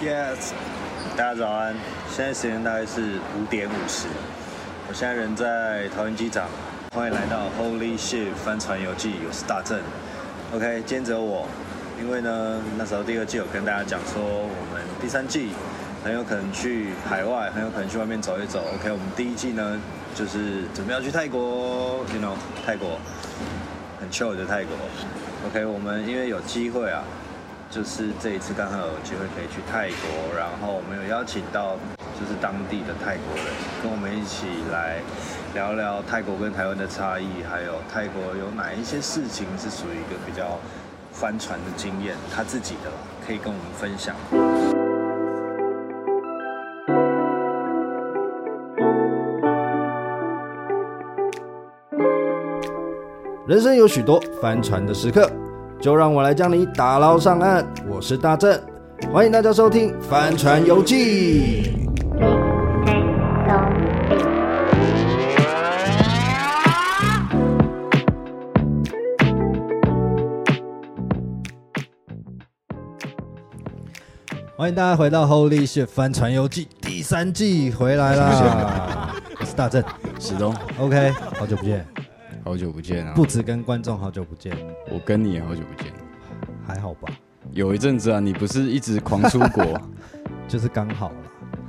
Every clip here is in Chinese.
Yes，大家早安，现在时间大概是五点五十，我现在人在桃园机场，欢迎来到 Holy Ship 帆船游记，我是大正。OK，今天只有我，因为呢，那时候第二季有跟大家讲说，我们第三季很有可能去海外，很有可能去外面走一走。OK，我们第一季呢，就是准备要去泰国，you know，泰国。很 chill 的泰国。OK，我们因为有机会啊，就是这一次刚好有机会可以去泰国，然后我们有邀请到就是当地的泰国人，跟我们一起来聊聊泰国跟台湾的差异，还有泰国有哪一些事情是属于一个比较帆船的经验，他自己的可以跟我们分享。人生有许多帆船的时刻，就让我来将你打捞上岸。我是大正，欢迎大家收听《帆船游记》。欢迎大家回到《Holy Shit 帆船游记》第三季，回来啦！我是大正，史东。OK，好久不见。好久不见啊！不止跟观众好久不见，我跟你也好久不见，还好吧？有一阵子啊，你不是一直狂出国，就是刚好了，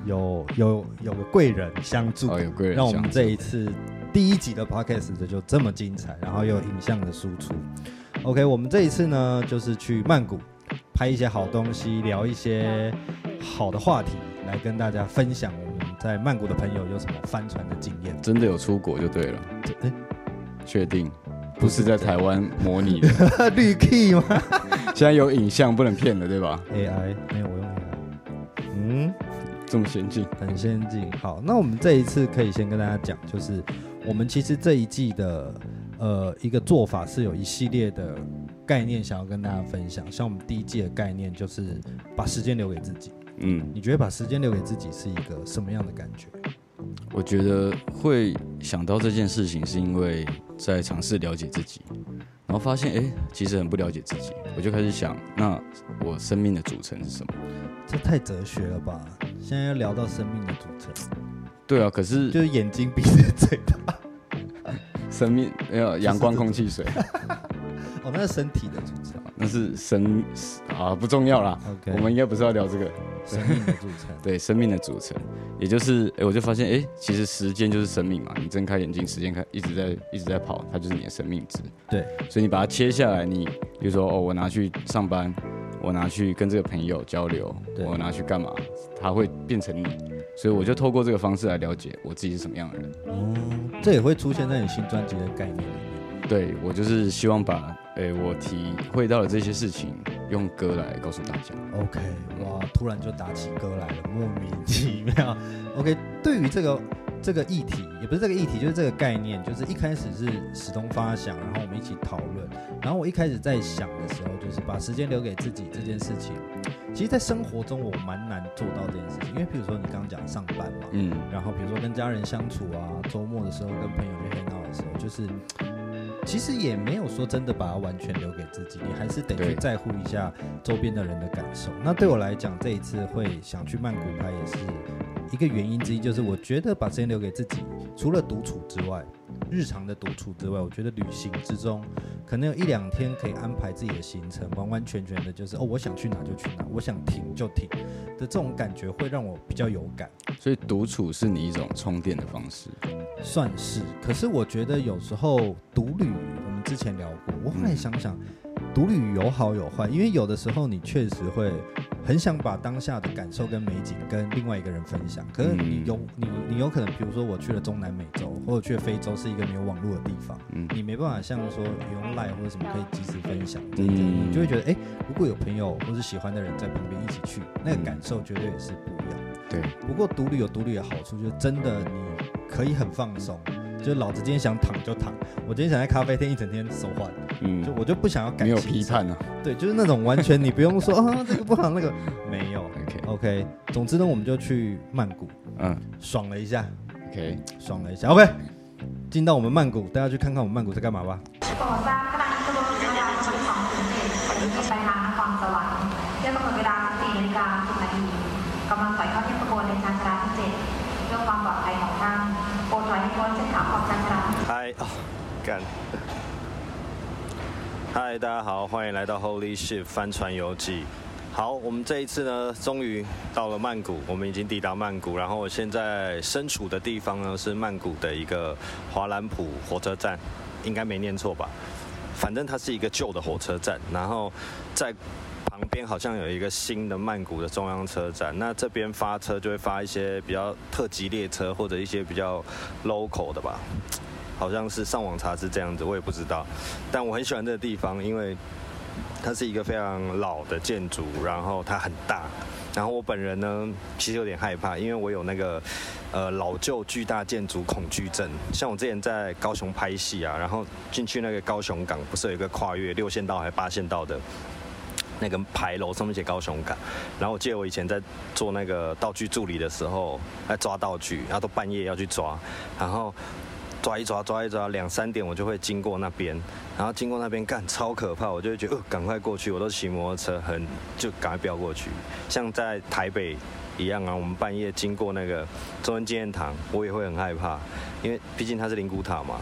有有有个贵人相助，哦，有贵人，让我们这一次第一集的 podcast 就这么精彩，然后又有影像的输出。OK，我们这一次呢，就是去曼谷拍一些好东西，聊一些好的话题，来跟大家分享我们在曼谷的朋友有什么帆船的经验。真的有出国就对了，欸确定不是在台湾模拟的 绿 key 吗？现在有影像不能骗了，对吧？AI 没有，我用 AI。嗯，这么先进，很先进。好，那我们这一次可以先跟大家讲，就是我们其实这一季的呃一个做法是有一系列的概念想要跟大家分享。像我们第一季的概念就是把时间留给自己。嗯，你觉得把时间留给自己是一个什么样的感觉？我觉得会想到这件事情，是因为在尝试了解自己，然后发现，哎，其实很不了解自己。我就开始想，那我生命的组成是什么？这太哲学了吧！现在要聊到生命的组成，对啊，可是就是眼睛、鼻子、嘴巴，生命没有阳光、空气、水。哦，那是身体的组成，那是生啊，不重要啦。我们应该不是要聊这个生命的组成，对，生命的组成，也就是，哎，我就发现，哎，其实时间就是生命嘛。你睁开眼睛，时间开一直在一直在跑，它就是你的生命值。对，所以你把它切下来，你比如说，哦，我拿去上班，我拿去跟这个朋友交流，我拿去干嘛，它会变成你。所以我就透过这个方式来了解我自己是什么样的人。哦，这也会出现在你新专辑的概念里面。对，我就是希望把。哎，我体会到了这些事情，用歌来告诉大家。OK，哇，突然就打起歌来了，莫名其妙。OK，对于这个这个议题，也不是这个议题，就是这个概念，就是一开始是史东发想，然后我们一起讨论。然后我一开始在想的时候，就是把时间留给自己这件事情。其实，在生活中我蛮难做到这件事情，因为比如说你刚刚讲上班嘛，嗯，然后比如说跟家人相处啊，周末的时候跟朋友去 hang out 的时候，就是。其实也没有说真的把它完全留给自己，你还是得去在乎一下周边的人的感受。那对我来讲，这一次会想去曼谷拍，也是一个原因之一，就是我觉得把时间留给自己，除了独处之外，日常的独处之外，我觉得旅行之中，可能有一两天可以安排自己的行程，完完全全的就是哦，我想去哪就去哪，我想停就停的这种感觉，会让我比较有感。所以独处是你一种充电的方式。算是，可是我觉得有时候独旅，我们之前聊过，我后来想想，独旅有好有坏，因为有的时候你确实会很想把当下的感受跟美景跟另外一个人分享，可是你有你你有可能，比如说我去了中南美洲，或者去了非洲，是一个没有网络的地方，嗯你没办法像说用 Line 或者什么可以及时分享，你就会觉得，哎，如果有朋友或是喜欢的人在旁边一起去，那个感受绝对也是不一样。对，不过独旅有独旅的好处，就是真的你。可以很放松，就老子今天想躺就躺，我今天想在咖啡店一整天手环，嗯，就我就不想要感，没有批判啊，对，就是那种完全你不用说啊这个不好那个 没有，OK。OK，总之呢我们就去曼谷，嗯，爽了一下，OK，爽了一下，OK，进到我们曼谷，大家去看看我们曼谷在干嘛吧。嗨，哦，干。嗨，大家好，欢迎来到 Holy Ship 帆船游记。好，我们这一次呢，终于到了曼谷，我们已经抵达曼谷。然后我现在身处的地方呢，是曼谷的一个华兰普火车站，应该没念错吧？反正它是一个旧的火车站。然后在旁边好像有一个新的曼谷的中央车站。那这边发车就会发一些比较特急列车，或者一些比较 local 的吧。好像是上网查是这样子，我也不知道。但我很喜欢这个地方，因为。它是一个非常老的建筑，然后它很大，然后我本人呢，其实有点害怕，因为我有那个呃老旧巨大建筑恐惧症。像我之前在高雄拍戏啊，然后进去那个高雄港，不是有一个跨越六线道还是八线道的那个牌楼，上面写高雄港。然后我记得我以前在做那个道具助理的时候，在抓道具，然后都半夜要去抓，然后。抓一抓，抓一抓，两三点我就会经过那边，然后经过那边干超可怕，我就会觉得呃赶快过去，我都骑摩托车很就赶快飙过去。像在台北一样啊，我们半夜经过那个中正纪念堂，我也会很害怕，因为毕竟它是灵骨塔嘛，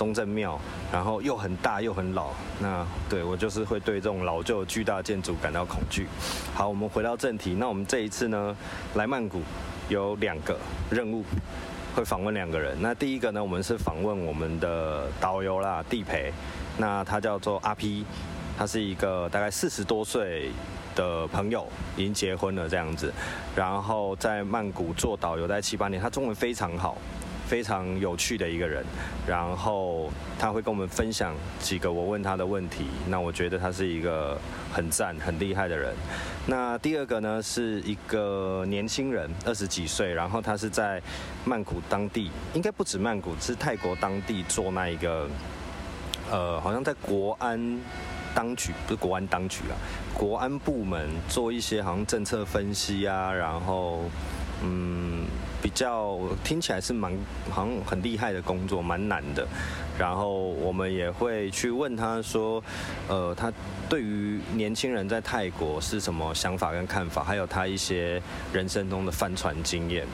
中正庙，然后又很大又很老，那对我就是会对这种老旧巨大建筑感到恐惧。好，我们回到正题，那我们这一次呢来曼谷有两个任务。会访问两个人，那第一个呢，我们是访问我们的导游啦，地陪，那他叫做阿 P，他是一个大概四十多岁的朋友，已经结婚了这样子，然后在曼谷做导游在七八年，他中文非常好。非常有趣的一个人，然后他会跟我们分享几个我问他的问题，那我觉得他是一个很赞、很厉害的人。那第二个呢，是一个年轻人，二十几岁，然后他是在曼谷当地，应该不止曼谷，是泰国当地做那一个，呃，好像在国安当局，不是国安当局啊，国安部门做一些好像政策分析啊，然后。嗯，比较听起来是蛮好像很厉害的工作，蛮难的。然后我们也会去问他说，呃，他对于年轻人在泰国是什么想法跟看法，还有他一些人生中的帆船经验。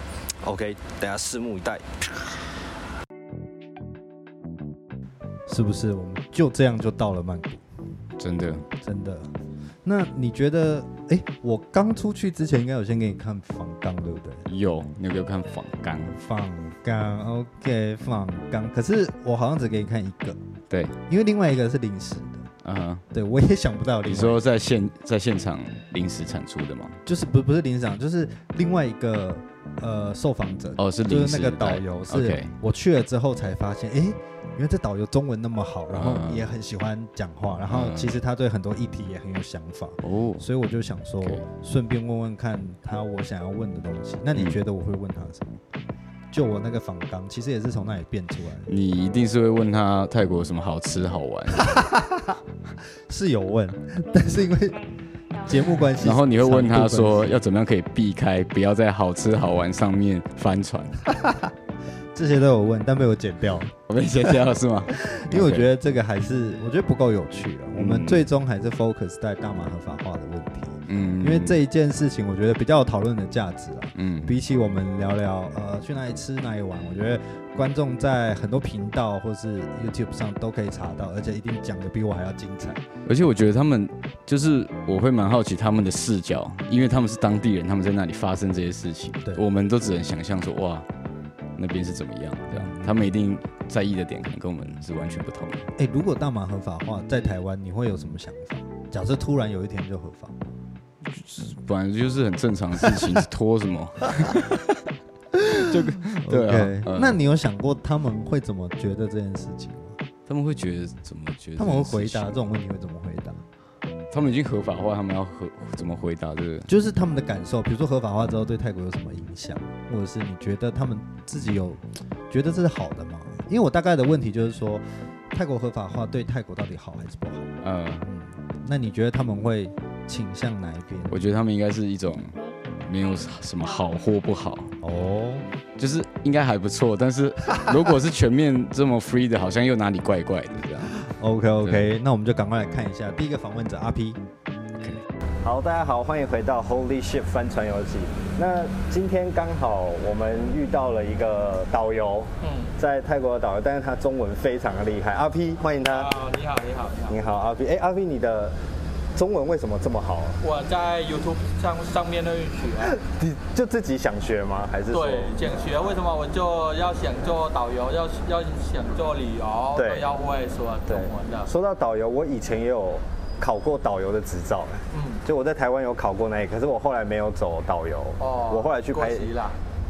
OK，大家拭目以待。是不是我们就这样就到了曼谷？真的，真的。那你觉得，哎，我刚出去之前应该有先给你看仿钢，对不对？有，你有没有看仿钢。仿钢，OK，仿钢。可是我好像只给你看一个，对，因为另外一个是临时的，嗯哼，对我也想不到。你说在现在现场临时产出的吗？就是不不是临时场，就是另外一个呃受访者，哦，是就是那个导游，是我去了之后才发现，哎。因为这导游中文那么好，然后也很喜欢讲话，然后其实他对很多议题也很有想法哦，所以我就想说，顺便问问看他我想要问的东西。那你觉得我会问他什么？就我那个访纲，其实也是从那里变出来的。你一定是会问他泰国有什么好吃好玩？是有问，但是因为节目关系，然后你会问他说要怎么样可以避开，不要在好吃好玩上面翻船。这些都有问，但被我剪掉了。我被剪掉了是吗？因为我觉得这个还是我觉得不够有趣了。我们最终还是 focus 在大麻合法化的问题。嗯，因为这一件事情，我觉得比较有讨论的价值啊。嗯，比起我们聊聊呃去哪里吃哪里玩，我觉得观众在很多频道或是 YouTube 上都可以查到，而且一定讲的比我还要精彩。而且我觉得他们就是我会蛮好奇他们的视角，因为他们是当地人，他们在那里发生这些事情，对，我们都只能想象说哇。那边是怎么样？这样，他们一定在意的点可能跟我们是完全不同的。哎，如果大麻合法化在台湾，你会有什么想法？假设突然有一天就合法，本来就是很正常的事情，拖什么？就对啊。那你有想过他们会怎么觉得这件事情吗？他们会觉得怎么觉得？他们会回答这种问题会怎么回答？他们已经合法化，他们要合怎么回答？这个就是他们的感受。比如说合法化之后对泰国有什么影响，或者是你觉得他们自己有觉得这是好的吗？因为我大概的问题就是说，泰国合法化对泰国到底好还是不好？嗯嗯，那你觉得他们会倾向哪一边？我觉得他们应该是一种没有什么好或不好哦，就是应该还不错。但是如果是全面这么 free 的，好像又哪里怪怪的这样。OK OK，那我们就赶快来看一下第一个访问者阿 P。好，大家好，欢迎回到 Holy Ship 帆船游记。那今天刚好我们遇到了一个导游，嗯，在泰国的导游，但是他中文非常的厉害。阿 P，欢迎他。好，你好，你好，你好。你好，阿 P。哎，阿 P，你的中文为什么这么好？我在 YouTube 上上面那里学。你就自己想学吗？还是说？对，想学。为什么我就要想做导游，要要想做旅游，对，要会说中文的。说到导游，我以前也有。考过导游的执照，嗯，就我在台湾有考过那可是我后来没有走导游，哦，我后来去拍，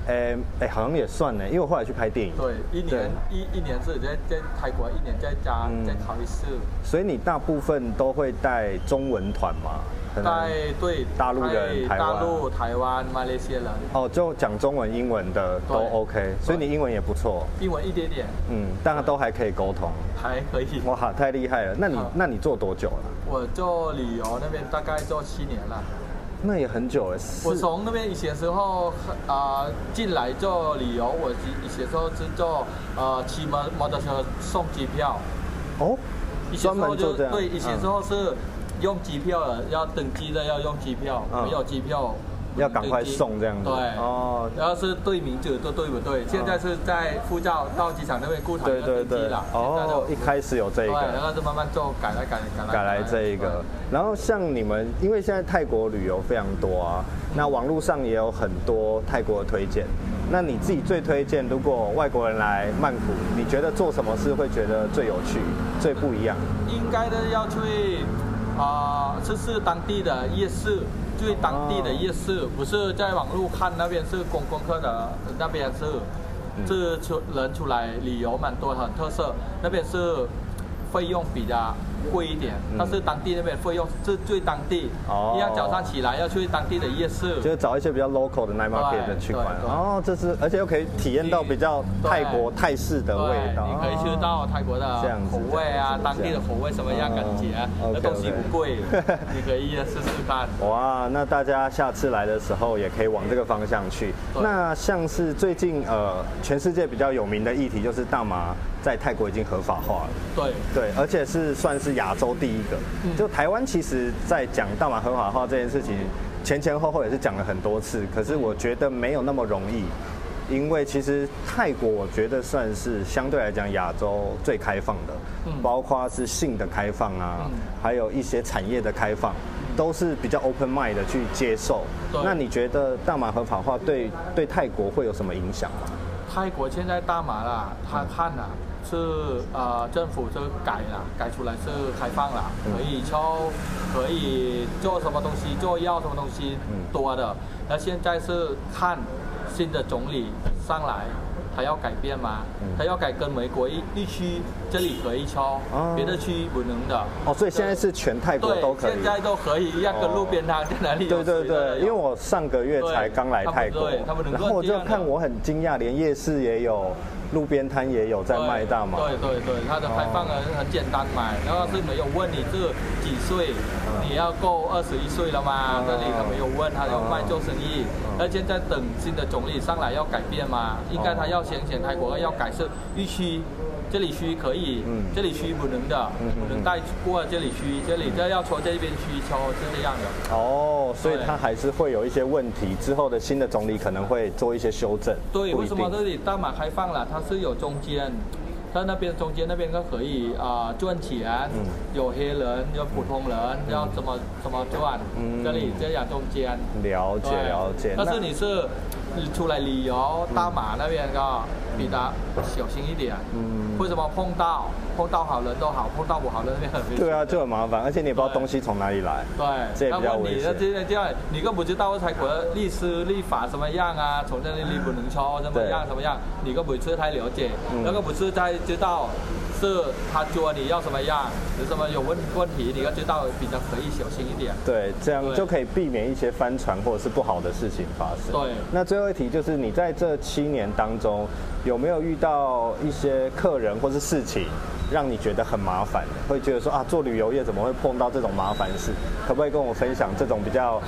哎哎，好像也算呢，因为我后来去拍电影，对，一年一一年是在在泰国，一年在家再考一次，所以你大部分都会带中文团吗？带对大陆人，大陆、台湾、马来西亚人，哦，就讲中文、英文的都 OK，所以你英文也不错，英文一点点，嗯，但都还可以沟通，还可以，哇，太厉害了，那你那你做多久了？我做旅游那边大概做七年了，那也很久了。我从那边以前时候啊进来做旅游，我以前时候是做呃骑摩摩托车送机票。哦，专门就这样。对，以前时候是用机票的，要登机的要用机票，没有机票。要赶快送这样子，对哦，然后是对名字都对不对？现在是在护照到机场那边过台要登机了。哦，一开始有这一个，然后就慢慢做改来改来改来这一个。然后像你们，因为现在泰国旅游非常多啊，那网络上也有很多泰国的推荐。那你自己最推荐，如果外国人来曼谷，你觉得做什么事会觉得最有趣、最不一样？应该的要去啊，这是当地的夜市。最当地的夜市，不是在网络看那边是观光客的，那边是，是出人出来旅游蛮多，很特色。那边是费用比较贵一点，但是当地那边费用是最当地。哦。一样早上起来要去当地的夜市，就是找一些比较 local 的 night market 的去玩。哦，这是，而且又可以体验到比较泰国泰式的味道。你可以吃到泰国的口味啊，当地的口味什么样感觉？那东西不贵，你可以试试看。哇，那大家下次来的时候也可以往这个方向去。那像是最近呃，全世界比较有名的议题就是大麻在泰国已经合法化了。对对，而且是算是。亚洲第一个，就台湾其实，在讲大麻合法化这件事情，前前后后也是讲了很多次。可是我觉得没有那么容易，因为其实泰国我觉得算是相对来讲亚洲最开放的，包括是性的开放啊，还有一些产业的开放，都是比较 open mind 的去接受。那你觉得大麻合法化对对泰国会有什么影响吗？泰国现在大麻啦，他看了。是呃，政府就改了，改出来是开放了，可以抽，可以做什么东西，做药什么东西多的。那现在是看新的总理上来，他要改变吗？他要改跟美国一地区，这里可以抽，别的区不能的。哦，所以现在是全泰国都可以。现在都可以，要跟路边摊在哪里？对对对，因为我上个月才刚来泰国，然后我就看我很惊讶，连夜市也有。路边摊也有在卖大麻，对对对，它的开放很很简单嘛，然后是没有问你是几岁，你要够二十一岁了吗？这里他没有问，他要卖做生意。那现在等新的总理上来要改变嘛？应该他要先选泰国要改是预期。这里虚可以，嗯，这里虚不能的，嗯、不能带过这里虚，这里这要搓这边虚抽是这样的。哦，所以它还是会有一些问题，之后的新的总理可能会做一些修正。对，为什么这里大马开放了？它是有中间，在那边中间那边都可以啊赚钱，嗯，有黑人，有普通人，嗯、要怎么怎么赚？嗯，这里这样中间。了解了解。但是你是你出来旅游，大马那边的。比较小心一点。嗯。为什么碰到碰到好人都好，碰到不好人那边很危险。对啊，就很麻烦，而且你也不知道东西从哪里来。对。这也比较危险。那你那这样，你更不知道泰国的律师立法什么样啊？从这里你不能抽，怎么样怎么样？你更不是太了解，那个不是太知道。是他说你要什么样，有什么有问问题，你要知道比较可以小心一点。对，这样就可以避免一些翻船或者是不好的事情发生。对。那最后一题就是，你在这七年当中有没有遇到一些客人或是事情，让你觉得很麻烦，会觉得说啊，做旅游业怎么会碰到这种麻烦事？可不可以跟我分享这种比较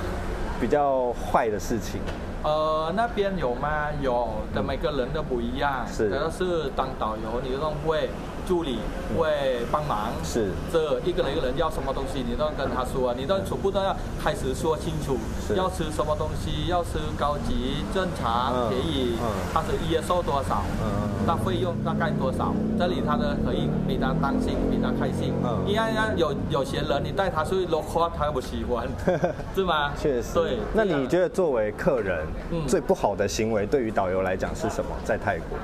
比较坏的事情？呃，那边有吗？有的，每个人都不一样。是。主要是当导游，你都会。助理会帮忙。是。这一个人一个人要什么东西，你都要跟他说，你都全部都要开始说清楚。是。要吃什么东西？要吃高级、正常、便宜？嗯。他是月收多少？嗯。那费用大概多少？这里他的可以比较担心，比较开心。嗯。因为有有些人，你带他去 local，他不喜欢，是吗？确实。对。那你觉得作为客人，最不好的行为对于导游来讲是什么？在泰国？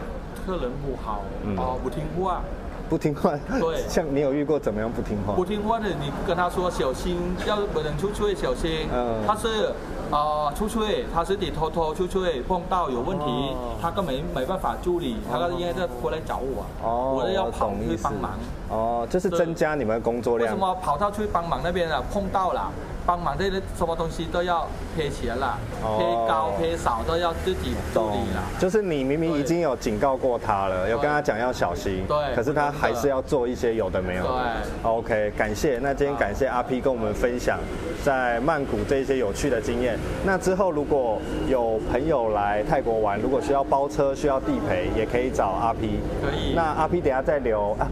客人不好，哦，不听话，不听话。对，像你有遇过怎么样不听话？不听话的，你跟他说小心，要不能出去小心。嗯，他是啊，出去，他是得偷偷出去，碰到有问题，他根本没办法处理，他应该再回来找我。哦，我要跑去帮忙。哦，就是增加你们的工作量。为什么跑到去帮忙那边了？碰到了。帮忙这些什么东西都要赔钱了，赔高赔少都要自己处理了。就是你明明已经有警告过他了，有跟他讲要小心，对，可是他还是要做一些有的没有的。对，OK，感谢。那今天感谢阿 P 跟我们分享在曼谷这些有趣的经验。那之后如果有朋友来泰国玩，如果需要包车需要地陪，也可以找阿 P。可以。那阿 P 等下再留啊。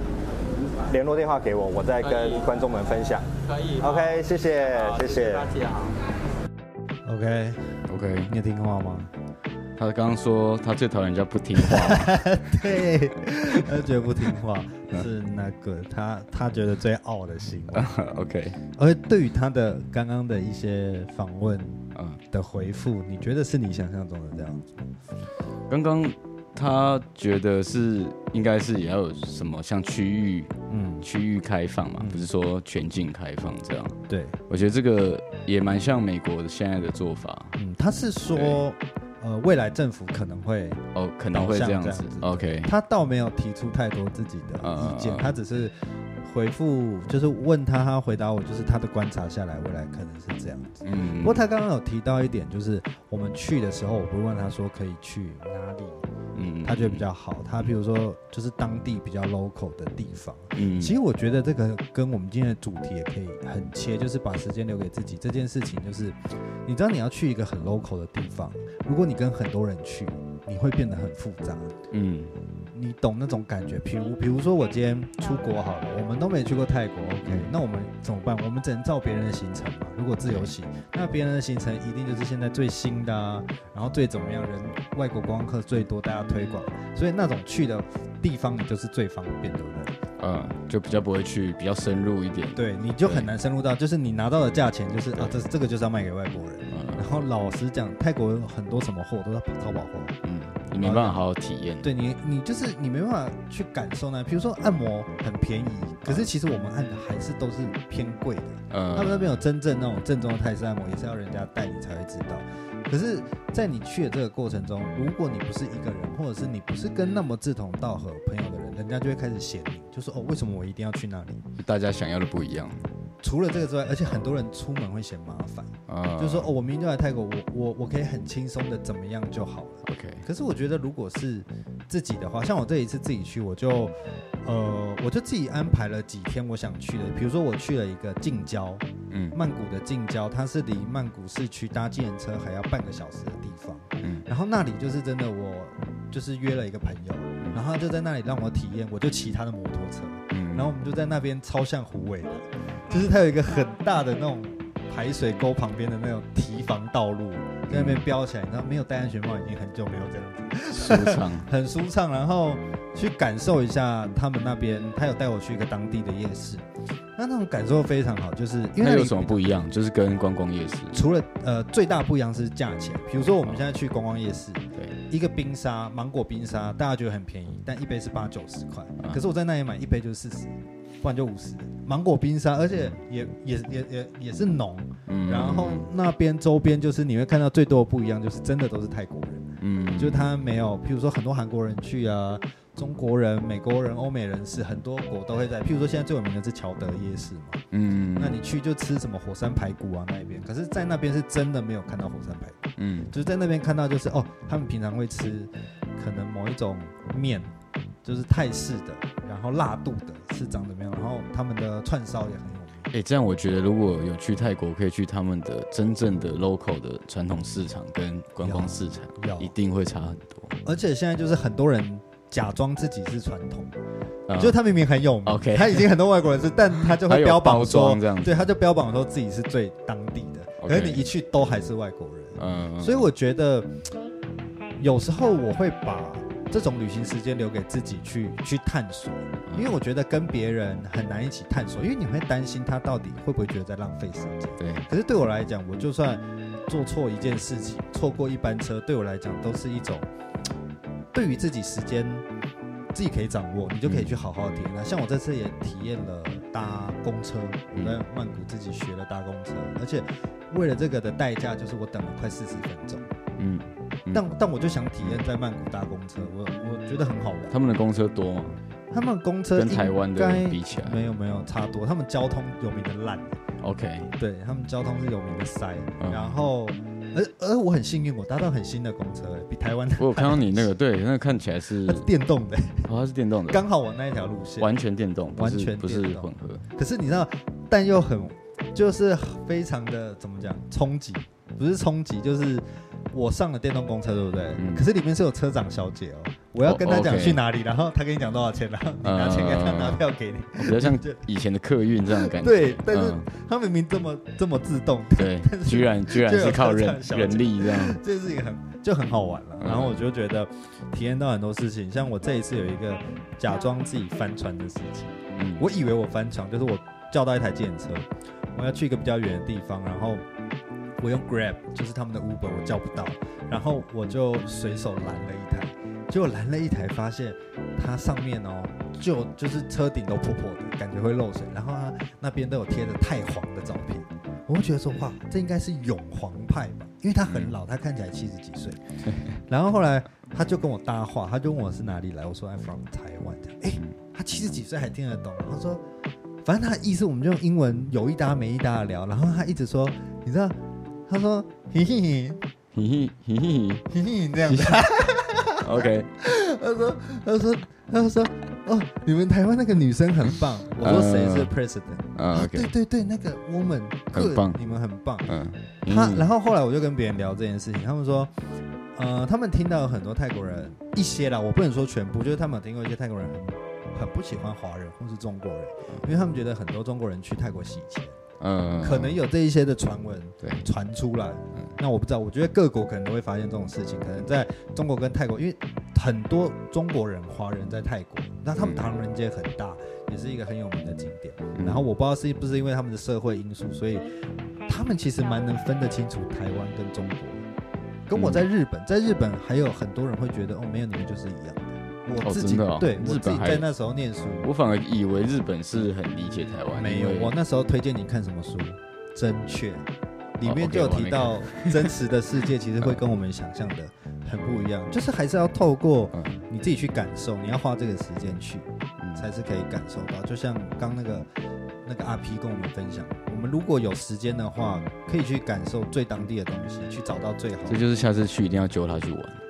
联络电话给我，我再跟观众们分享。可以。OK，谢谢，谢谢。大家好。OK，OK，你有听话吗？他刚刚说他最讨厌人家不听话。对，他觉得不听话是那个他他觉得最傲的行为。OK。而对于他的刚刚的一些访问的回复，你觉得是你想象中的这样子？刚刚。他觉得是应该是也要有什么像区域，嗯，区域开放嘛，嗯、不是说全境开放这样。对，我觉得这个也蛮像美国现在的做法。嗯，他是说，呃，未来政府可能会哦，可能会这样子。OK，他倒没有提出太多自己的意见，uh, 他只是回复，就是问他，他回答我，就是他的观察下来，未来可能是这样子。嗯，不过他刚刚有提到一点，就是我们去的时候，我会问他说可以去哪里。嗯，他觉得比较好。他比如说，就是当地比较 local 的地方。嗯，其实我觉得这个跟我们今天的主题也可以很切，就是把时间留给自己这件事情。就是你知道你要去一个很 local 的地方，如果你跟很多人去，你会变得很复杂。嗯。你懂那种感觉，比如比如说我今天出国好了，我们都没去过泰国，OK，那我们怎么办？我们只能照别人的行程嘛。如果自由行，那别人的行程一定就是现在最新的啊，然后最怎么样，人外国观光客最多，大家推广，所以那种去的地方你就是最方便，对不对？嗯，就比较不会去，比较深入一点。对，你就很难深入到，就是你拿到的价钱就是啊，这这个就是要卖给外国人。嗯，然后老实讲，泰国有很多什么货都是淘宝货。嗯。你没办法好好体验，对你，你就是你没办法去感受呢。比如说按摩很便宜，可是其实我们按的还是都是偏贵的。嗯，他们那边有真正那种正宗的泰式按摩，也是要人家带你才会知道。可是，在你去的这个过程中，如果你不是一个人，或者是你不是跟那么志同道合朋友的人，人家就会开始嫌你，就说哦，为什么我一定要去那里？大家想要的不一样。除了这个之外，而且很多人出门会嫌麻烦，啊，就是说哦，我明天就来泰国，我我我可以很轻松的怎么样就好了。OK。可是我觉得，如果是自己的话，像我这一次自己去，我就呃，我就自己安排了几天我想去的，比如说我去了一个近郊，嗯，曼谷的近郊，它是离曼谷市区搭计程车还要半个小时的地方，嗯，然后那里就是真的，我就是约了一个朋友，然后他就在那里让我体验，我就骑他的摩托车，嗯，然后我们就在那边超像虎尾的。就是它有一个很大的那种排水沟旁边的那种堤防道路，在那边飙起来，然后没有戴安全帽，已经很久没有这样子，舒畅，很舒畅。然后去感受一下他们那边，他有带我去一个当地的夜市，那那种感受非常好，就是因为它有什么不一样？就是跟观光夜市，除了呃最大不一样是价钱，比如说我们现在去观光夜市，对，一个冰沙芒果冰沙，大家觉得很便宜，但一杯是八九十块，可是我在那里买一杯就是四十。不然就五十，芒果冰沙，而且也也也也也是浓，嗯，然后那边周边就是你会看到最多的不一样，就是真的都是泰国人，嗯，就是他没有，譬如说很多韩国人去啊，中国人、美国人、欧美人士，很多国都会在，譬如说现在最有名的是乔德夜市嘛，嗯，那你去就吃什么火山排骨啊那边，可是在那边是真的没有看到火山排骨，嗯，就是在那边看到就是哦，他们平常会吃可能某一种面。就是泰式的，然后辣度的是长怎么样？然后他们的串烧也很有名。哎、欸，这样我觉得如果有去泰国，可以去他们的真正的 local 的传统市场跟观光市场，一定会差很多。而且现在就是很多人假装自己是传统，嗯。就是他明明很有名 OK 他已经很多外国人是，但他就会标榜说 对，他就标榜说自己是最当地的。可是你一去都还是外国人。嗯，所以我觉得有时候我会把这种旅行时间留给自己去去探索，因为我觉得跟别人很难一起探索，因为你会担心他到底会不会觉得在浪费时间。对，可是对我来讲，我就算做错一件事情，错过一班车，对我来讲都是一种对于自己时间自己可以掌握，你就可以去好好体验它。像我这次也体验了搭公车，我在曼谷自己学了搭公车，而且为了这个的代价，就是我等了快四十分钟。嗯，嗯但但我就想体验在曼谷搭公车，我我觉得很好玩。他们的公车多吗？他们公车跟台湾的比起来没有没有差多，他们交通有名的烂。OK，对他们交通是有名的塞，嗯然后，而而我很幸运，我搭到很新的公车，比台湾的我有看到你那个，对，那个看起来是 它是电动的，哦，它是电动的，刚好我那一条路线，完全电动，完全不是混合，可是你知道，但又很就是非常的怎么讲冲击，不是冲击，就是我上了电动公车，对不对？嗯。可是里面是有车长小姐哦，我要跟她哦讲去哪里，然后他跟你讲多少钱，然后你拿钱给她，嗯拿票给你，比较像就以前的客运这样的感觉。对，但是他明明这么这么自动，对 但，是居然居然是靠人力这样，这是一个很就很好玩了。嗯。然后我就觉得体验到很多事情，像我这一次有一个假装自己翻船的事情，嗯，我以为我翻船，就是我叫到一台计程车，我要去一个比较远的地方，然后我用 Grab，就是他们的 Uber，我叫不到，然后我就随手拦了一台，结果拦了一台，发现它上面哦，就就是车顶都破破的，感觉会漏水，然后它那边都有贴着太皇的照片，我会觉得说哇，这应该是永皇派吧，因为他很老，他看起来七十几岁，然后后来他就跟我搭话，他就问我是哪里来，我说 I'm from 台湾，哎，他七十几岁还听得懂，他说。反正他的意思，我们就用英文有一搭没一搭的聊，然后他一直说，你知道，他说嘿。嘿嘿嘿嘿。嘿嘿嘿嘿这样子，，OK，他说他说他说哦，你们台湾那个女生很棒，我说谁是 president？啊啊，对对对，那个 woman 很棒你们很棒。嗯，他嗯然后后来我就跟别人聊这件事情，他们说，呃，他们听到很多泰国人一些啦，我不能说全部，就是他们有听过一些泰国人很很不喜欢华人或是中国人，因为他们觉得很多中国人去泰国洗钱。嗯，可能有这一些的传闻对，传出来嗯，那我不知道，我觉得各国可能都会发现这种事情，可能在中国跟泰国，因为很多中国人、华人在泰国，那他们唐人街很大，也是一个很有名的景点。嗯然后我不知道是不是因为他们的社会因素，所以他们其实蛮能分得清楚台湾跟中国。跟我在日本，在日本还有很多人会觉得哦，没有你们就是一样的。我自己、对我自日本还己在那时候念书，我反而以为日本是很理解台湾，没有我那时候推荐你看什么书？真确，里面就有提到 真实的世界其实会跟我们想象的很不一样，就是还是要透过 嗯你自己去感受，你要花这个时间去，嗯才是可以感受到。就像刚那个那个阿 P 跟我们分享，我们如果有时间的话，可以去感受最当地的东西，去找到最好的。这就是下次去一定要揪他去玩，他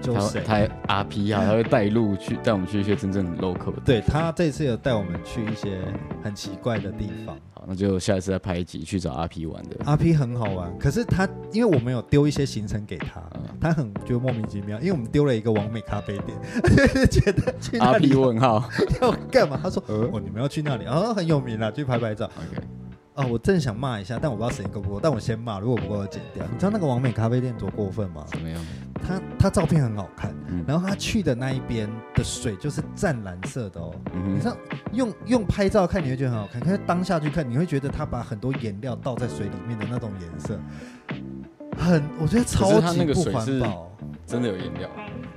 就是？他阿 P 啊，他会带路去带我们去一些真正 local 的，对他这次有带我们去一些很奇怪的地方。好，那就下一次再拍一集去找阿 P 玩的，阿 P 很好玩，可是他因为我们有丢一些行程给他，嗯他很觉得莫名其妙，因为我们丢了一个完美咖啡店，觉得去那 RP 里问号 要干嘛？他说：“呃哦，你们要去那里啊，很有名啊，去拍拍照。，OK，” 啊，我正想骂一下，但我不知道时间够不够，但我先骂，如果不够，我剪掉。你知道那个完美咖啡店多过分吗？怎么样？他他照片很好看，嗯然后他去的那一边的水就是湛蓝色的哦。嗯哼，你知道用用拍照看你会觉得很好看，可是当下去看你会觉得他把很多颜料倒在水里面的那种颜色，很我觉得超可是它级不那个水是环保。真的有颜料，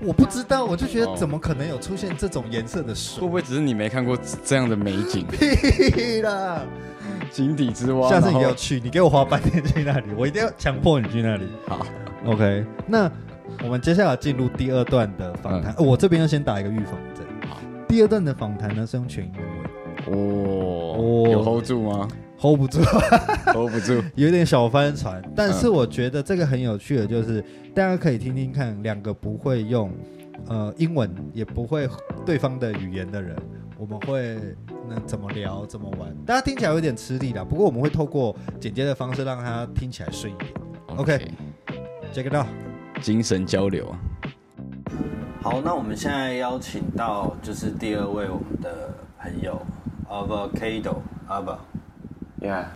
我不知道，我就觉得哦怎么可能有出现这种颜色的会水不？会只是你没看过这样的美景？屁啦！井底之蛙，下次你然后给我去，你给我花半天去那里，我一定要强迫你去那里。好，OK，那我们接下来进入第二段的访谈、我这边要先打一个预防针。好，第二段的访谈呢是用全英文哦哦，有 hold 住吗，hold 不住，？hold 不住，有点小帆船。但是嗯我觉得这个很有趣的，就是大家可以听听看，两个不会用呃英文，也不会对方的语言的人，我们会能怎么聊，怎么玩。大家听起来有点吃力啦，不过我们会透过简接的方式让它听起来顺一点。OK Check it out。精神交流啊。好，那我们现在邀请到就是第二位我们的朋友 Avocado。Yeah.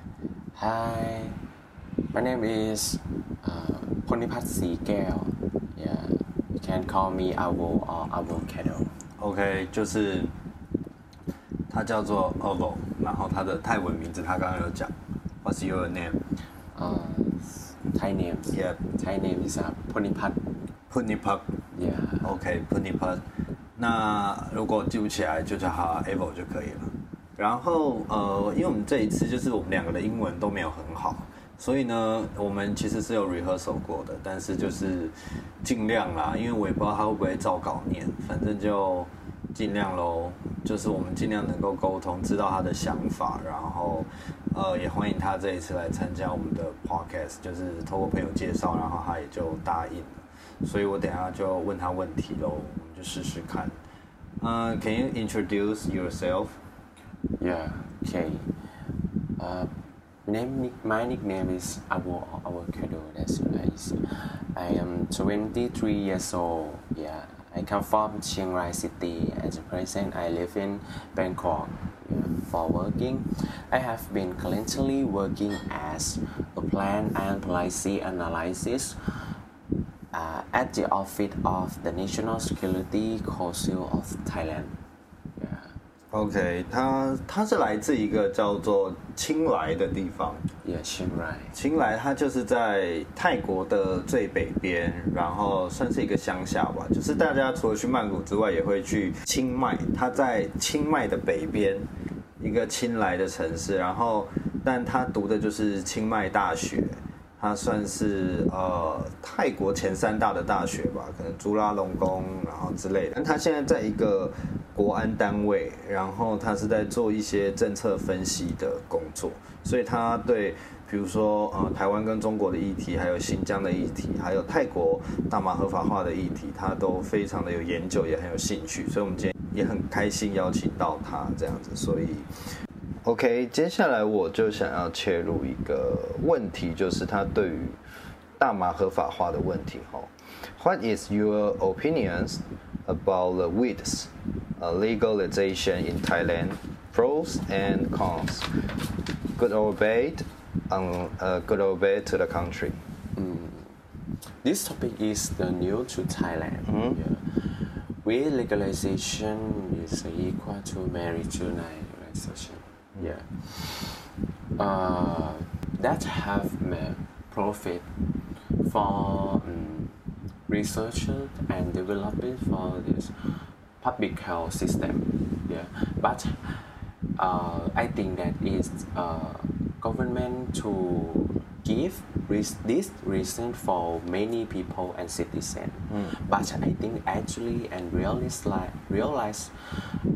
Hi. My name is uh, Ponipat Sigel. Yeah. You can call me Avo or Avocado. OK，就是他叫做 Avo，然后他的泰文名字他刚刚有讲。What's your name? Uh, Thai name. Yeah. Thai name is uh, Ponipat. Punipak。 Yeah. OK，Punipak。那如果记不起来，就叫他 Avo 就可以了。 然后呃，因为我们这一次就是我们两个的英文都没有很好，所以呢，我们其实是有 rehearsal 过的，但是就是尽量啦，因为我也不知道他会不会照稿念，反正就尽量喽。就是我们尽量能够沟通，知道他的想法，然后呃，也欢迎他这一次来参加我们的 podcast，就是透过朋友介绍，然后他也就答应了。所以我等下就问他问题喽，我们就试试看。嗯、，Can you introduce yourself? Yeah. Okay. Uh, name my nickname is or Avocado. That's nice. I am 23 years old. Yeah. I come from Chiang Rai City. At present, I live in Bangkok. Yeah, for working, I have been currently working as a plan and policy analysis uh, at the office of the National Security Council of Thailand. OK，他他是来自一个叫做清莱的地方。Yeah, Chiang Rai. 清莱它就是在泰国的最北边，然后算是一个乡下吧。就是大家除了去曼谷之外，也会去清迈。它在清迈的北边，一个清莱的城市。然后，但他读的就是清迈大学，它算是呃泰国前三大的大学吧，可能朱拉隆功然后之类的。但他现在在一个国安单位，然后他是在做一些政策分析的工作。所以他对，比如说呃，台湾跟中国的议题，还有新疆的议题，还有泰国大麻合法化的议题，他都非常的有研究，也很有兴趣。所以我们今天也很开心邀请到他这样子。所以，OK，接下来我就想要切入一个问题，就是他对于大麻合法化的问题。哈，What is your opinions about the weeds legalization in Thailand? Pros and cons. Good or bad, um, uh, good or bad to the country. This topic is the new to Thailand. Mhm. Yeah. Weed legalization is equal to marijuana. Yeah. Uh, that have made profit for um, researchers and developers for this public health system. Yeah. But uh, I think that is uh, government to give res- this reason for many people and citizens. But I think actually and realize like realize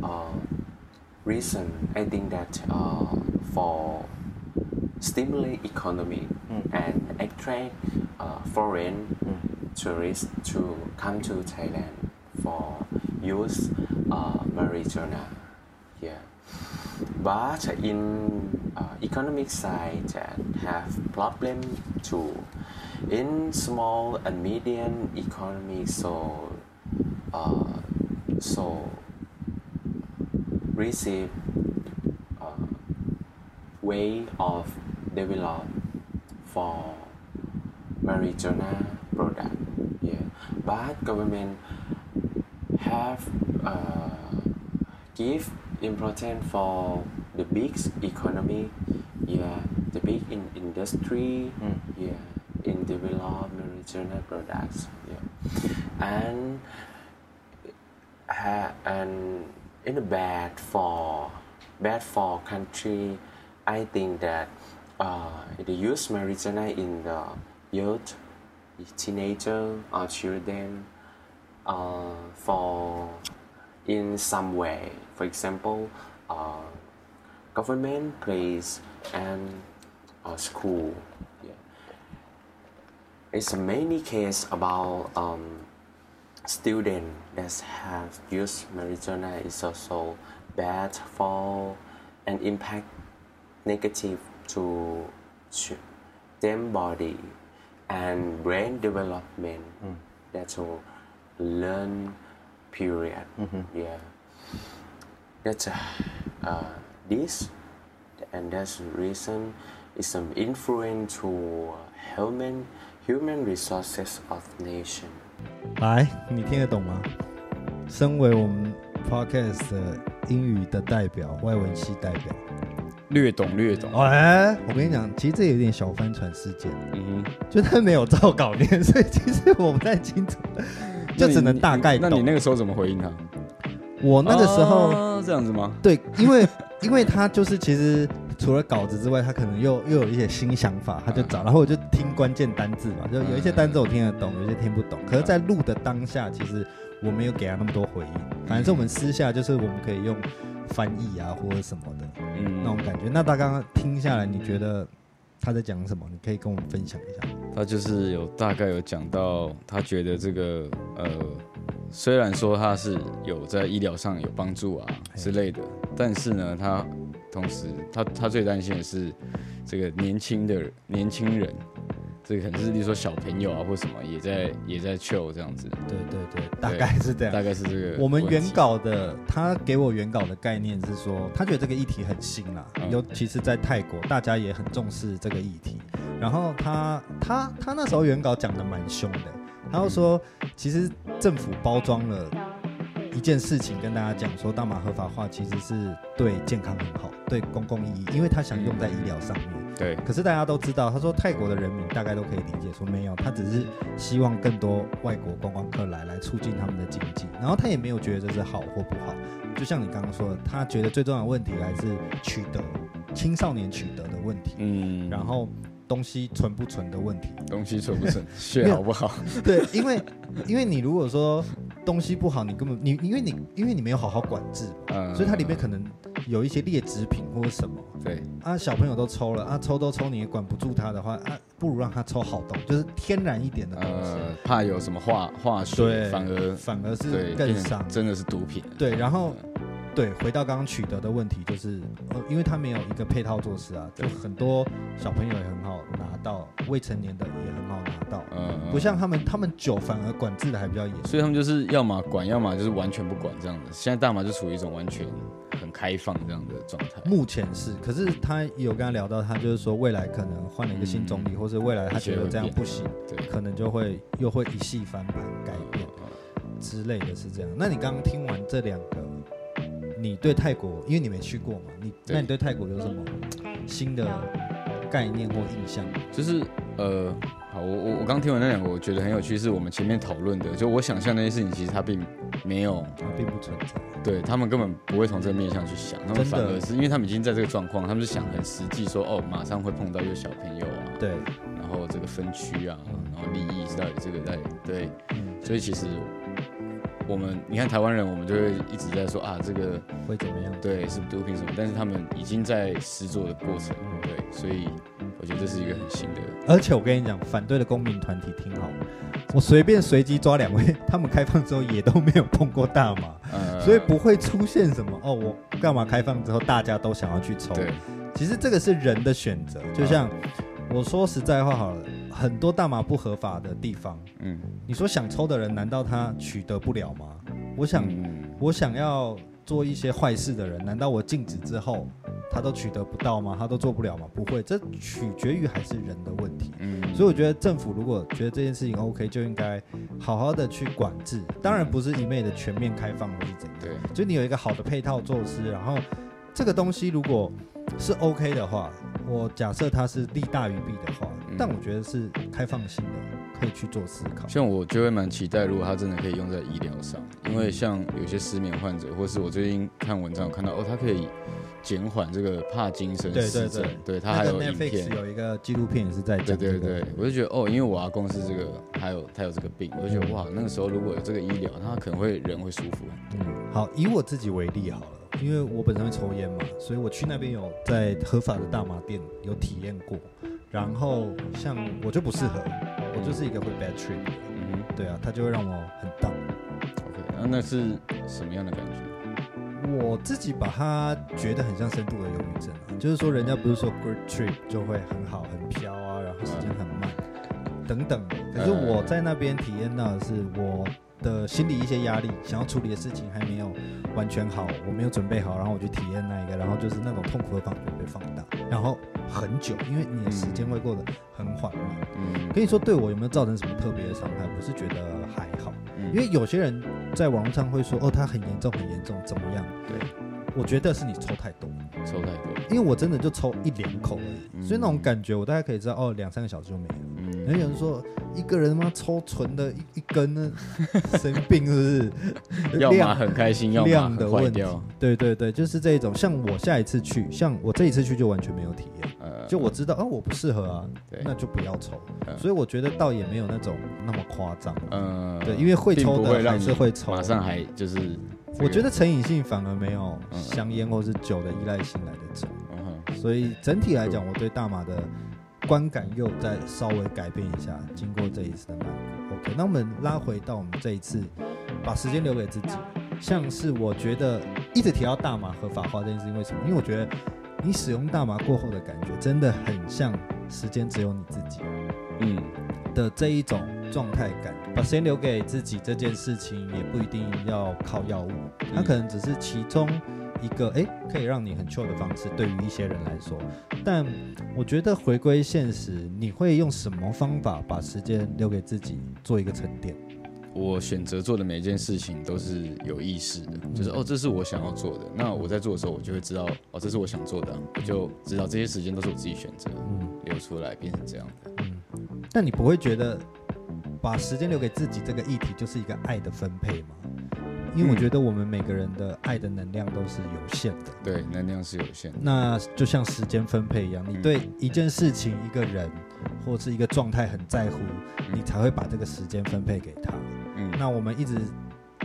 uh, reason. I think that uh, for stimulate economy and attract uh, foreign tourists to come to Thailand for use uh, marijuana. Yeah. But in uh, economic side that have problem too. In small and medium economy, so uh, so receive uh, way of develop for marijuana product. Yeah, but government have uh, give important for the big economy. Yeah, the big in industry. Mm. Yeah, in develop marijuana products. Yeah, and ha- and in the bad for bad for country. I think that uh, the use marijuana in the youth, teenager or children, uh, for in some way. For example, uh, government place and uh, school. Yeah. It's many case about um, student that have used marijuana is also bad for and impact negative to ch- them body and brain development that will learn period. Yeah. That's uh, uh, this, and that's the reason is some influence to human human resources of nation. 来，你听得懂吗？身为我们 podcast 的英语的代表，外文系代表， 略懂略懂。哎，我跟你讲，其实这有点小帆船事件，嗯哼，就他没有照稿念，所以其实我不太清楚，就只能大概懂。那你那个时候怎么回应他？我那个时候、啊、这样子吗？对，因为因为他就是其实除了稿子之外，他可能又又有一些新想法，他就找，然后我就听关键单字嘛，就有一些单字我听得懂，有些听不懂。可是，在录的当下，其实我没有给他那么多回应，反正是我们私下就是我们可以用翻译啊或者什么的，嗯，那种感觉。那他刚刚听下来，你觉得他在讲什么？你可以跟我们分享一下。他就是有大概有讲到，他觉得这个呃。虽然说他是有在医疗上有帮助啊之类的，但是呢，他同时他他最担心的是这个年轻的年轻人，这个可能是例如说小朋友啊或什么也在也在 chill 这样子。对对对，大概是这样，大概是这个。我们原稿的他给我原稿的概念是说，他觉得这个议题很新啦，嗯、尤其是在泰国，大家也很重视这个议题。然后他他他那时候原稿讲的蛮凶的。他又说，其实政府包装了一件事情跟大家讲，说大麻合法化其实是对健康很好，对公共意义，因为他想用在医疗上面。对。可是大家都知道，他说泰国的人民大概都可以理解，说没有，他只是希望更多外国观光客来，来促进他们的经济。然后他也没有觉得这是好或不好，就像你刚刚说的，他觉得最重要的问题还是取得青少年取得的问题。嗯。然后。东西纯不纯的问题，东西纯不纯，血好不好？对，因为因为你如果说东西不好，你根本你因为你因为你没有好好管制，嗯，所以它里面可能有一些劣质品或者什么，对。啊，小朋友都抽了啊，抽都抽，你也管不住他的话啊，不如让他抽好东，就是天然一点的东西，呃、怕有什么化化学，对，反而反而是更伤，真的是毒品，对，然后。对，回到刚刚取得的问题，就是呃，因为他没有一个配套措施啊，就很多小朋友也很好拿到，未成年的也很好拿到，嗯，不像他们，他们酒反而管制的还比较严，所以他们就是要么管，要么就是完全不管这样子。现在大麻就处于一种完全很开放这样的状态。目前是，可是他有跟他聊到，他就是说未来可能换了一个新总理，嗯、或者未来他觉得这样不行，对，可能就会又会一系翻盘改变之类的是这样。那你刚刚听完这两个？你对泰国，因为你没去过嘛，你那你对泰国有什么新的概念或印象？就是呃，好，我我我刚听完那两个，我觉得很有趣，是我们前面讨论的，就我想象那些事情，其实它并没有，它并不存在。对，他们根本不会从这个面向去想，他们反而是因为他们已经在这个状况，他们是想很实际，说哦，马上会碰到一个小朋友啊，对，然后这个分区啊，然后利益是到底这个在对，所以其实。我们你看台湾人，我们就会一直在说啊，这个会怎么样？对，是毒品什么？但是他们已经在实做的过程，对，所以我觉得这是一个很新的。而且我跟你讲，反对的公民团体挺好，我随便随机抓两位，他们开放之后也都没有碰过大麻，呃、所以不会出现什么哦，我干嘛开放之后大家都想要去抽？对，其实这个是人的选择，就像。我说实在话好了，很多大麻不合法的地方，嗯，你说想抽的人，难道他取得不了吗？我想，嗯、我想要做一些坏事的人，难道我禁止之后，他都取得不到吗？他都做不了吗？不会，这取决于还是人的问题。嗯，所以我觉得政府如果觉得这件事情 OK，就应该好好的去管制。当然不是一昧的全面开放或是怎样，对，就你有一个好的配套措施，然后这个东西如果。是 OK 的话，我假设它是利大于弊的话，嗯、但我觉得是开放性的，可以去做思考。像我就会蛮期待，如果它真的可以用在医疗上，因为像有些失眠患者，或是我最近看文章有看到哦，它可以减缓这个帕金森氏症，对对对，对它还有影片，有一个纪录片也是在讲、这个。对对对，我就觉得哦，因为我阿公是这个，还有他有这个病，我就觉得哇，那个时候如果有这个医疗，他可能会人会舒服。很多，好，以我自己为例好了。因为我本身会抽烟嘛，所以我去那边有在合法的大麻店有体验过。然后像我就不适合，我就是一个会 bad trip。嗯哼，对啊，他就会让我很 down。OK，那那是什么样的感觉？我自己把它觉得很像深度的忧郁症啊，就是说人家不是说 good trip 就会很好很飘啊，然后时间很慢等等的。可是我在那边体验到的是我。的心理一些压力，想要处理的事情还没有完全好，我没有准备好，然后我去体验那一个，然后就是那种痛苦的感觉被放大，然后很久，因为你的时间会过得很缓慢。嗯，可以说对我有没有造成什么特别的伤害？我是觉得还好，因为有些人在网络上会说，哦，他很严重，很严重，怎么样？对，我觉得是你抽太多，抽太多，因为我真的就抽一两口而已，所以那种感觉我大概可以知道，哦，两三个小时就没了。嗯，有人说。一个人他妈抽纯的一一根呢，神病是不是？要么很开心，要量的问题。对对对，就是这种。像我下一次去，像我这一次去就完全没有体验。呃，就我知道啊，我不适合啊，那就不要抽。所以我觉得倒也没有那种那么夸张。嗯，对，因为会抽的还是会抽，马上还就是。我觉得成瘾性反而没有香烟或是酒的依赖性来得重。所以整体来讲，我对大麻的。观感又再稍微改变一下，经过这一次的曼谷，OK，那我们拉回到我们这一次，把时间留给自己。像是我觉得一直提到大麻合法化这件事情，为什么？因为我觉得你使用大麻过后的感觉，真的很像时间只有你自己，嗯的这一种状态感。把时间留给自己这件事情，也不一定要靠药物，它可能只是其中。一个哎，可以让你很 chill 的方式，对于一些人来说，但我觉得回归现实，你会用什么方法把时间留给自己，做一个沉淀？我选择做的每一件事情都是有意识的，就是哦，这是我想要做的。那我在做的时候，我就会知道哦，这是我想做的，我就知道这些时间都是我自己选择，嗯，留出来变成这样的。嗯，但你不会觉得把时间留给自己这个议题就是一个爱的分配嘛？因为我觉得我们每个人的爱的能量都是有限的，对，能量是有限的。那就像时间分配一样，你对一件事情、一个人或是一个状态很在乎，你才会把这个时间分配给他。嗯，那我们一直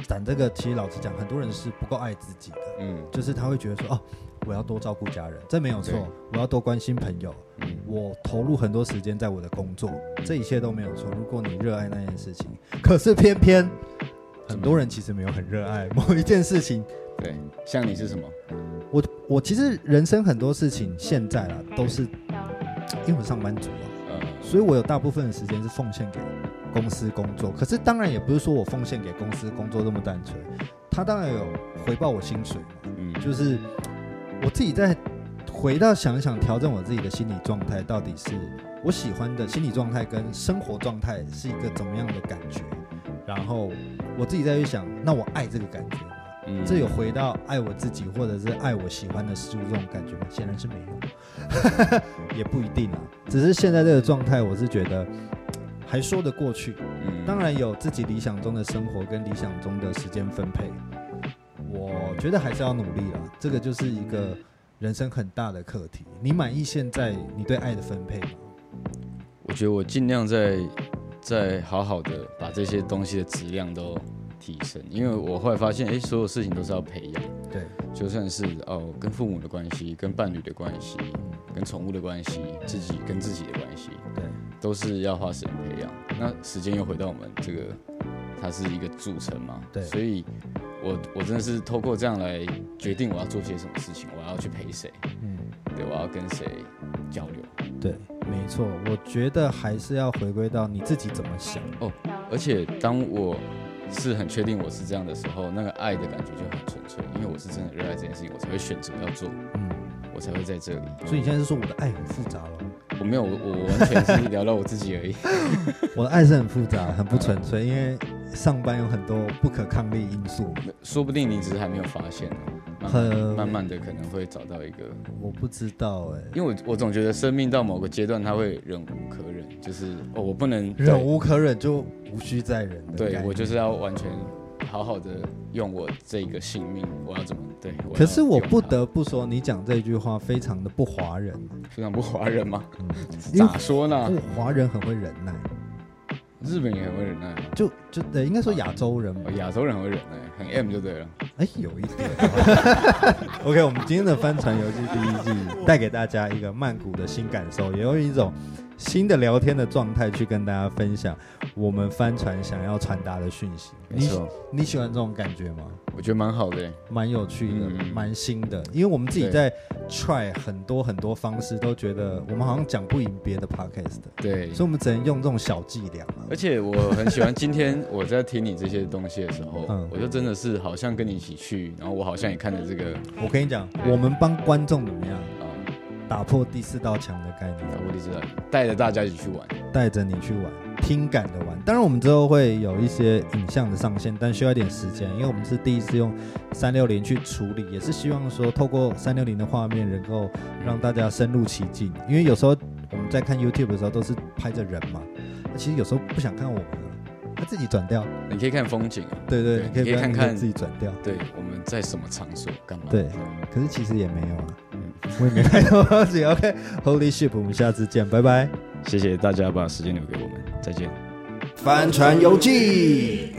讲这个，其实老实讲，很多人是不够爱自己的。嗯，就是他会觉得说，哦，我要多照顾家人，这没有错。我要多关心朋友，我投入很多时间在我的工作，这一切都没有错。如果你热爱那件事情，可是偏偏。很多人其实没有很热爱某一件事情，对，像你是什么？我我其实人生很多事情现在啊都是因为我上班族啊，嗯，所以我有大部分的时间是奉献给公司工作。可是当然也不是说我奉献给公司工作这么单纯，他当然有回报我薪水嘛，嗯，就是我自己在回到想想调整我自己的心理状态，到底是我喜欢的心理状态跟生活状态是一个怎么样的感觉，然后。我自己再去想，那我爱这个感觉吗？嗯，这有回到爱我自己，或者是爱我喜欢的事物这种感觉吗？显然是没有，也不一定啊。只是现在这个状态，我是觉得还说得过去。嗯，当然有自己理想中的生活跟理想中的时间分配，我觉得还是要努力了。这个就是一个人生很大的课题。你满意现在你对爱的分配吗？我觉得我尽量在。在好好的把这些东西的质量都提升，因为我后来发现，哎，所有事情都是要培养。对，就算是哦，跟父母的关系、跟伴侣的关系、跟宠物的关系、自己跟自己的关系，对，都是要花时间培养。那时间又回到我们这个，它是一个组成嘛。对，所以我我真的是透过这样来决定我要做些什么事情，我要去陪谁，嗯，对，我要跟谁交流，对。没错，我觉得还是要回归到你自己怎么想哦。而且当我是很确定我是这样的时候，那个爱的感觉就很纯粹，因为我是真的热爱这件事情，我才会选择要做，嗯，我才会在这里。所以你现在是说我的爱很复杂了？我没有，我完全是聊到我自己而已。我的爱是很复杂、很不纯粹，因为上班有很多不可抗力因素，说不定你只是还没有发现。很慢慢的可能会找到一个，我不知道哎，因为我我总觉得生命到某个阶段，他会忍无可忍，就是哦，我不能忍无可忍就无需再忍。对，我就是要完全好好的用我这个性命，我要怎么对？可是我不得不说，你讲这句话非常的不华人，非常不华人吗？咋说呢？华人很会忍耐。日本也很会忍耐，就就对，应该说亚洲人，亚洲人很会忍耐，很 M 就对了。哎，有一点。OK，我们今天的帆船游记第一季 带给大家一个曼谷的新感受，也有一种新的聊天的状态去跟大家分享我们帆船想要传达的讯息。没错，你喜欢这种感觉吗？我觉得蛮好的，蛮有趣的，嗯、蛮新的。因为我们自己在 try 很多很多方式，都觉得我们好像讲不赢别的 podcast 的。对，所以我们只能用这种小伎俩。而且我很喜欢今天我在听你这些东西的时候，嗯、我就真的是好像跟你一起去，然后我好像也看着这个。我跟你讲，我们帮观众怎么样？打破第四道墙的概念，打破第四道墙，带着大家一起去玩，带着你去玩，听感的玩。当然，我们之后会有一些影像的上线，但需要一点时间，因为我们是第一次用三六零去处理，也是希望说透过三六零的画面，能够让大家深入其境。因为有时候我们在看 YouTube 的时候，都是拍着人嘛，那其实有时候不想看我们了，他自己转掉。你可以看风景啊，对对，对，你可以看看自己转掉。对，我们在什么场所干嘛？对，可是其实也没有啊。我也没太多了解，OK，Holy Ship，我们下次见，拜拜，谢谢大家把时间留给我们，再见，帆船游记。